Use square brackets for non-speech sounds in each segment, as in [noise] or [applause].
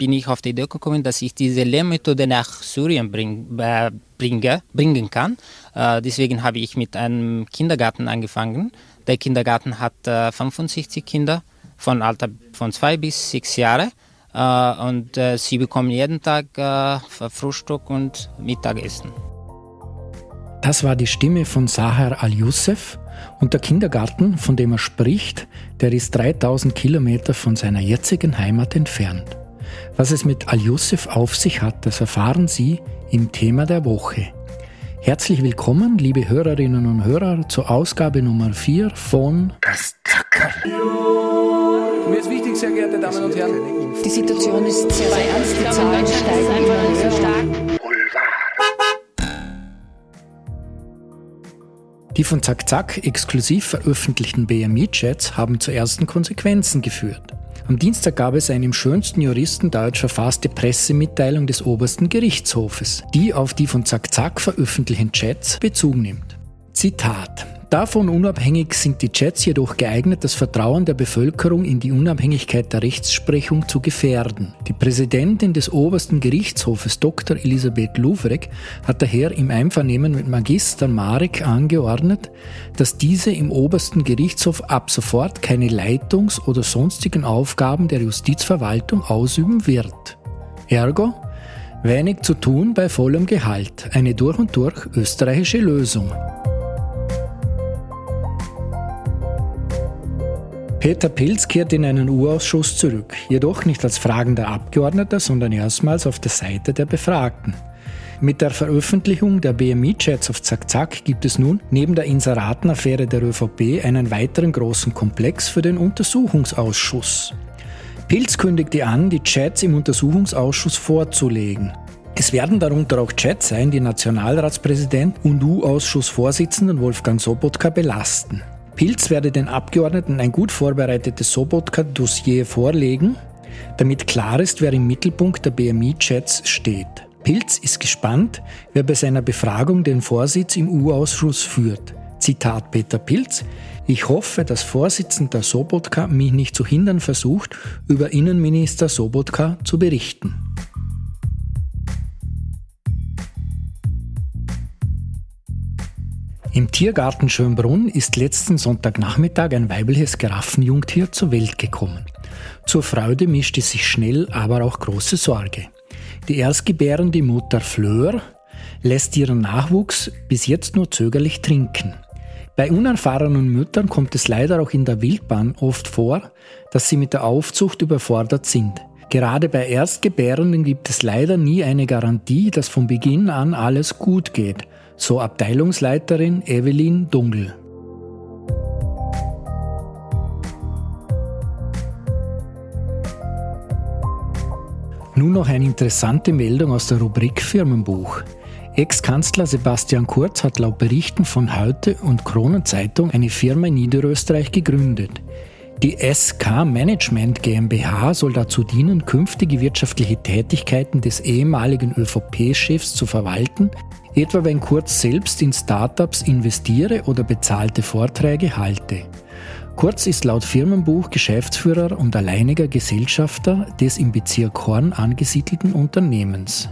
bin ich auf die Idee gekommen, dass ich diese Lehrmethode nach Syrien bring, äh, bringe, bringen kann. Äh, deswegen habe ich mit einem Kindergarten angefangen. Der Kindergarten hat äh, 65 Kinder von Alter von zwei bis sechs Jahre äh, und äh, sie bekommen jeden Tag äh, Frühstück und Mittagessen. Das war die Stimme von Sahar al-Youssef und der Kindergarten, von dem er spricht, der ist 3000 Kilometer von seiner jetzigen Heimat entfernt. Was es mit al-Youssef auf sich hat, das erfahren Sie im Thema der Woche. Herzlich willkommen, liebe Hörerinnen und Hörer, zur Ausgabe Nummer 4 von Das Tacker. Mir ist wichtig, sehr geehrte Damen und Herren. Die Situation ist sehr, sehr ernst. Die Zahlen steigen immer sehr stark. Die von Zack Zack exklusiv veröffentlichten BMI-Chats haben zu ersten Konsequenzen geführt. Am Dienstag gab es eine im schönsten Juristendeutsch verfasste Pressemitteilung des obersten Gerichtshofes, die auf die von Zack Zack veröffentlichten Chats Bezug nimmt. Zitat Davon unabhängig sind die Chats jedoch geeignet, das Vertrauen der Bevölkerung in die Unabhängigkeit der Rechtsprechung zu gefährden. Die Präsidentin des obersten Gerichtshofes Dr. Elisabeth Luvrek hat daher im Einvernehmen mit Magister Marek angeordnet, dass diese im obersten Gerichtshof ab sofort keine Leitungs- oder sonstigen Aufgaben der Justizverwaltung ausüben wird. Ergo, wenig zu tun bei vollem Gehalt, eine durch und durch österreichische Lösung. Peter Pilz kehrt in einen U-Ausschuss zurück, jedoch nicht als fragender Abgeordneter, sondern erstmals auf der Seite der Befragten. Mit der Veröffentlichung der BMI-Chats auf Zack Zack gibt es nun neben der Inseratenaffäre der ÖVP einen weiteren großen Komplex für den Untersuchungsausschuss. Pilz kündigte an, die Chats im Untersuchungsausschuss vorzulegen. Es werden darunter auch Chats sein, die Nationalratspräsident und U-Ausschussvorsitzenden Wolfgang Sobotka belasten. Pilz werde den Abgeordneten ein gut vorbereitetes Sobotka-Dossier vorlegen, damit klar ist, wer im Mittelpunkt der BMI-Chats steht. Pilz ist gespannt, wer bei seiner Befragung den Vorsitz im U-Ausschuss führt. Zitat Peter Pilz. Ich hoffe, dass Vorsitzender Sobotka mich nicht zu hindern versucht, über Innenminister Sobotka zu berichten. Im Tiergarten Schönbrunn ist letzten Sonntagnachmittag ein weibliches Giraffenjungtier zur Welt gekommen. Zur Freude mischte sich schnell aber auch große Sorge. Die erstgebärende Mutter Fleur lässt ihren Nachwuchs bis jetzt nur zögerlich trinken. Bei unerfahrenen Müttern kommt es leider auch in der Wildbahn oft vor, dass sie mit der Aufzucht überfordert sind. Gerade bei Erstgebärenden gibt es leider nie eine Garantie, dass von Beginn an alles gut geht so Abteilungsleiterin Evelyn Dungel. Nun noch eine interessante Meldung aus der Rubrik Firmenbuch. Ex-Kanzler Sebastian Kurz hat laut Berichten von Heute und Kronenzeitung eine Firma in Niederösterreich gegründet. Die SK Management GmbH soll dazu dienen, künftige wirtschaftliche Tätigkeiten des ehemaligen ÖVP-Chefs zu verwalten, etwa wenn Kurz selbst in Startups investiere oder bezahlte Vorträge halte. Kurz ist laut Firmenbuch Geschäftsführer und alleiniger Gesellschafter des im Bezirk Horn angesiedelten Unternehmens.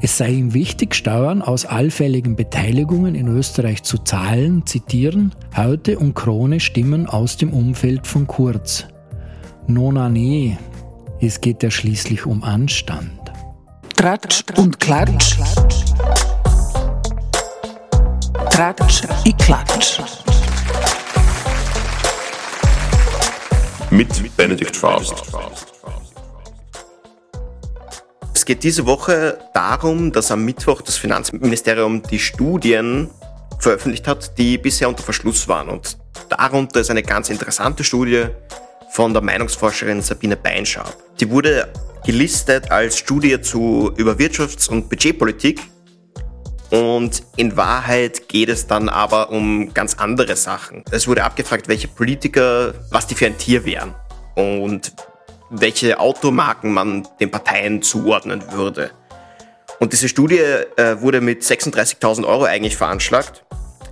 Es sei ihm wichtig, Steuern aus allfälligen Beteiligungen in Österreich zu zahlen, zitieren, Heute und Krone stimmen aus dem Umfeld von Kurz. Nona nee, es geht ja schließlich um Anstand. Tratsch und Klatsch. Tratsch und Klatsch. Mit Benedikt Faust. Es geht diese Woche darum, dass am Mittwoch das Finanzministerium die Studien veröffentlicht hat, die bisher unter Verschluss waren. Und darunter ist eine ganz interessante Studie von der Meinungsforscherin Sabine Beinschab. Die wurde gelistet als Studie zu über Wirtschafts- und Budgetpolitik. Und in Wahrheit geht es dann aber um ganz andere Sachen. Es wurde abgefragt, welche Politiker, was die für ein Tier wären. Und welche Automarken man den Parteien zuordnen würde. Und diese Studie äh, wurde mit 36.000 Euro eigentlich veranschlagt,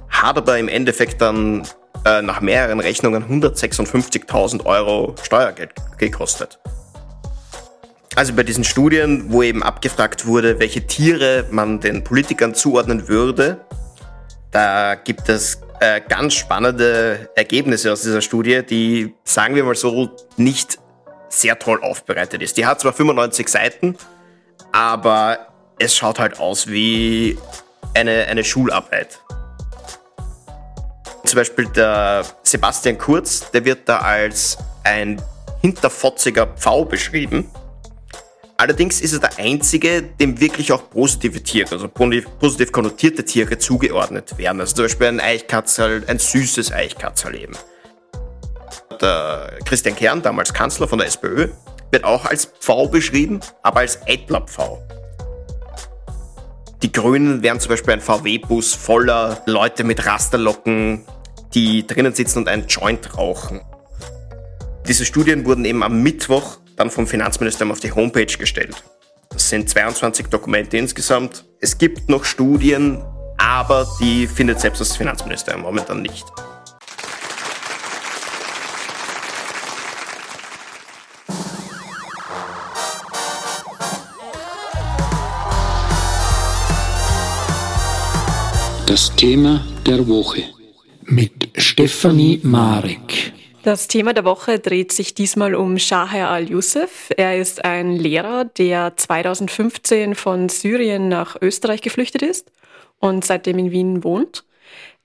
hat aber im Endeffekt dann äh, nach mehreren Rechnungen 156.000 Euro Steuergeld gekostet. Also bei diesen Studien, wo eben abgefragt wurde, welche Tiere man den Politikern zuordnen würde, da gibt es äh, ganz spannende Ergebnisse aus dieser Studie, die, sagen wir mal so, nicht sehr toll aufbereitet ist. Die hat zwar 95 Seiten, aber es schaut halt aus wie eine, eine Schularbeit. Zum Beispiel der Sebastian Kurz, der wird da als ein hinterfotziger Pfau beschrieben. Allerdings ist er der Einzige, dem wirklich auch positive Tiere, also positiv konnotierte Tiere zugeordnet werden. Also zum Beispiel ein Eichkatzel, ein süßes Eichkatzel eben. Der Christian Kern, damals Kanzler von der SPÖ, wird auch als Pfau beschrieben, aber als eitler Pfau. Die Grünen wären zum Beispiel ein VW-Bus voller Leute mit Rasterlocken, die drinnen sitzen und einen Joint rauchen. Diese Studien wurden eben am Mittwoch dann vom Finanzministerium auf die Homepage gestellt. Das sind 22 Dokumente insgesamt. Es gibt noch Studien, aber die findet selbst das Finanzministerium momentan nicht. Das Thema der Woche mit Stefanie Marek. Das Thema der Woche dreht sich diesmal um Shaher al-Youssef. Er ist ein Lehrer, der 2015 von Syrien nach Österreich geflüchtet ist und seitdem in Wien wohnt.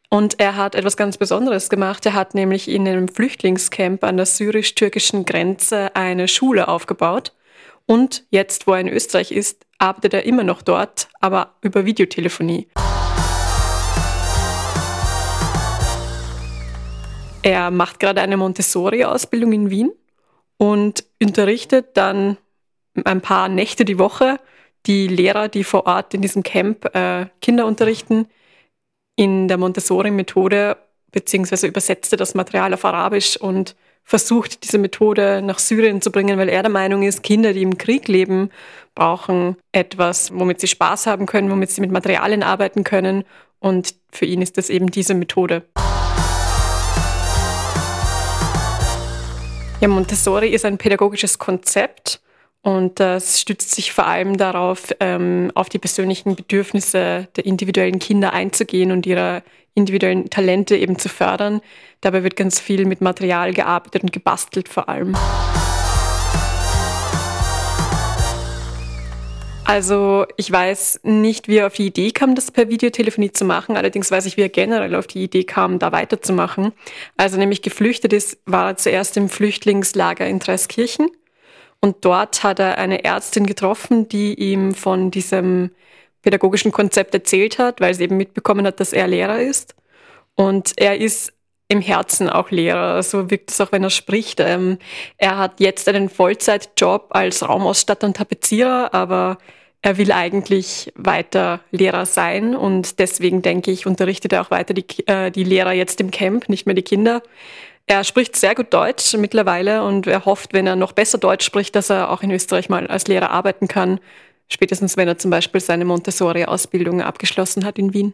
Und er hat etwas ganz Besonderes gemacht. Er hat nämlich in einem Flüchtlingscamp an der syrisch-türkischen Grenze eine Schule aufgebaut. Und jetzt, wo er in Österreich ist, arbeitet er immer noch dort, aber über Videotelefonie. Er macht gerade eine Montessori-Ausbildung in Wien und unterrichtet dann ein paar Nächte die Woche die Lehrer, die vor Ort in diesem Camp äh, Kinder unterrichten, in der Montessori-Methode, beziehungsweise übersetzte das Material auf Arabisch und versucht, diese Methode nach Syrien zu bringen, weil er der Meinung ist, Kinder, die im Krieg leben, brauchen etwas, womit sie Spaß haben können, womit sie mit Materialien arbeiten können. Und für ihn ist das eben diese Methode. Ja, Montessori ist ein pädagogisches Konzept und das stützt sich vor allem darauf, ähm, auf die persönlichen Bedürfnisse der individuellen Kinder einzugehen und ihre individuellen Talente eben zu fördern. Dabei wird ganz viel mit Material gearbeitet und gebastelt vor allem. Also ich weiß nicht, wie er auf die Idee kam, das per Videotelefonie zu machen. Allerdings weiß ich, wie er generell auf die Idee kam, da weiterzumachen. Also nämlich geflüchtet ist, war er zuerst im Flüchtlingslager in Treskirchen. Und dort hat er eine Ärztin getroffen, die ihm von diesem pädagogischen Konzept erzählt hat, weil sie eben mitbekommen hat, dass er Lehrer ist. Und er ist im Herzen auch Lehrer. So wirkt es auch, wenn er spricht. Ähm, er hat jetzt einen Vollzeitjob als Raumausstatter und Tapezierer, aber er will eigentlich weiter Lehrer sein und deswegen denke ich, unterrichtet er auch weiter die, äh, die Lehrer jetzt im Camp, nicht mehr die Kinder. Er spricht sehr gut Deutsch mittlerweile und er hofft, wenn er noch besser Deutsch spricht, dass er auch in Österreich mal als Lehrer arbeiten kann. Spätestens, wenn er zum Beispiel seine Montessori-Ausbildung abgeschlossen hat in Wien.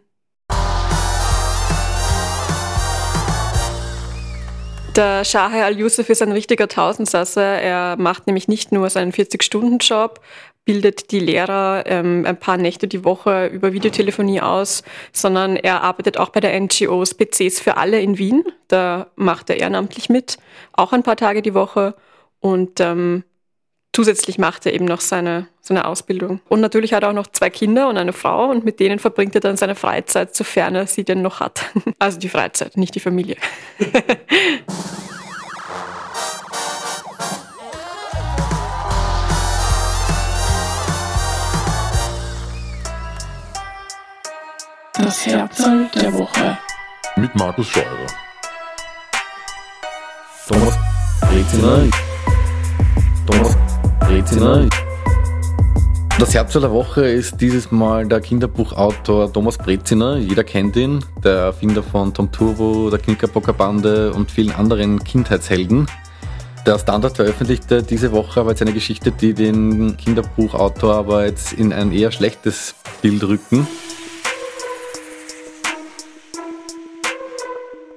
Der Shahe al-Yusuf ist ein richtiger Tausendsasser. Er macht nämlich nicht nur seinen 40-Stunden-Job, bildet die Lehrer ähm, ein paar Nächte die Woche über Videotelefonie aus, sondern er arbeitet auch bei der NGOs PCs für alle in Wien. Da macht er ehrenamtlich mit, auch ein paar Tage die Woche. Und ähm, zusätzlich macht er eben noch seine, seine Ausbildung. Und natürlich hat er auch noch zwei Kinder und eine Frau und mit denen verbringt er dann seine Freizeit, sofern er sie denn noch hat. [laughs] Also die Freizeit, nicht die Familie. [laughs] Das Herzl der Woche. Mit Markus Scheurer. Thomas Brezina. Thomas Brezina. Das Herzl der Woche ist dieses Mal der Kinderbuchautor Thomas Breziner. Jeder kennt ihn, der Erfinder von Tom Turbo, der Knickerbocker Bande und vielen anderen Kindheitshelden. Der Standard veröffentlichte diese Woche aber jetzt eine Geschichte, die den Kinderbuchautor aber jetzt in ein eher schlechtes Bild rücken.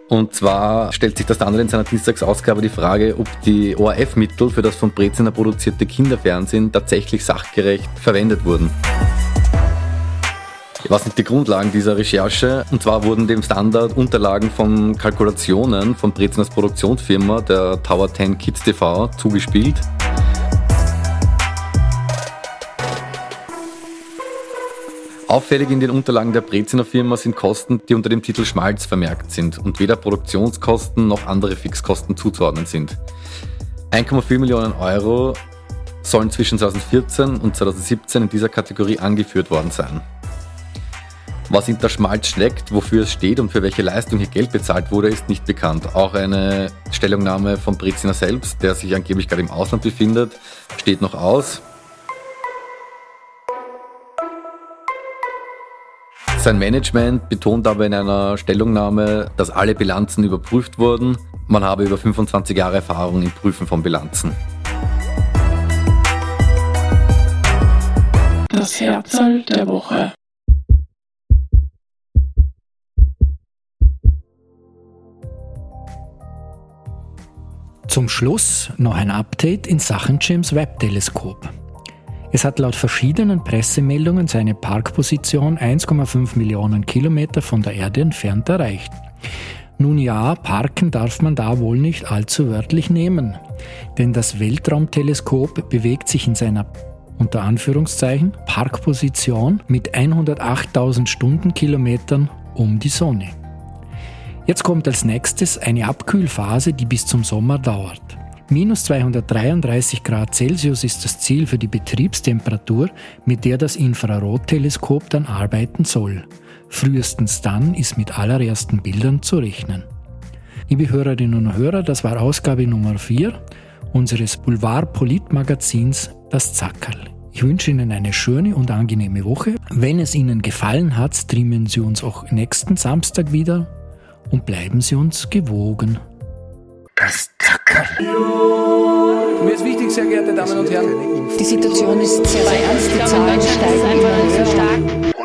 Und zwar stellt sich der Standard in seiner Dienstagsausgabe die Frage, ob die ORF-Mittel für das von Breziner produzierte Kinderfernsehen tatsächlich sachgerecht verwendet wurden. Was sind die Grundlagen dieser Recherche? Und zwar wurden dem Standard Unterlagen von Kalkulationen von Breziners Produktionsfirma, der Tower 10 Kids TV, zugespielt. Auffällig in den Unterlagen der Breziner Firma sind Kosten, die unter dem Titel Schmalz vermerkt sind und weder Produktionskosten noch andere Fixkosten zuzuordnen sind. 1,4 Millionen Euro sollen zwischen 2014 und 2017 in dieser Kategorie angeführt worden sein. Was hinter Schmalz steckt, wofür es steht und für welche Leistung hier Geld bezahlt wurde, ist nicht bekannt. Auch eine Stellungnahme von Breziner selbst, der sich angeblich gerade im Ausland befindet, steht noch aus. Sein Management betont aber in einer Stellungnahme, dass alle Bilanzen überprüft wurden. Man habe über 25 Jahre Erfahrung im Prüfen von Bilanzen. Das Herzl der Woche. Zum Schluss noch ein Update in Sachen James Webb Teleskop. Es hat laut verschiedenen Pressemeldungen seine Parkposition 1,5 Millionen Kilometer von der Erde entfernt erreicht. Nun ja, parken darf man da wohl nicht allzu wörtlich nehmen, denn das Weltraumteleskop bewegt sich in seiner unter Anführungszeichen Parkposition mit 108.000 Stundenkilometern um die Sonne. Jetzt kommt als nächstes eine Abkühlphase, die bis zum Sommer dauert. Minus 233 Grad Celsius ist das Ziel für die Betriebstemperatur, mit der das Infrarotteleskop dann arbeiten soll. Frühestens dann ist mit allerersten Bildern zu rechnen. Liebe Hörerinnen und Hörer, das war Ausgabe Nummer 4 unseres Boulevard-Politmagazins Das Zackerl. Ich wünsche Ihnen eine schöne und angenehme Woche. Wenn es Ihnen gefallen hat, streamen Sie uns auch nächsten Samstag wieder und bleiben Sie uns gewogen. Das. Mir ist wichtig, sehr geehrte Damen und Herren. Die Situation ist sehr ernst, die Zahlen steigen immer sehr stark.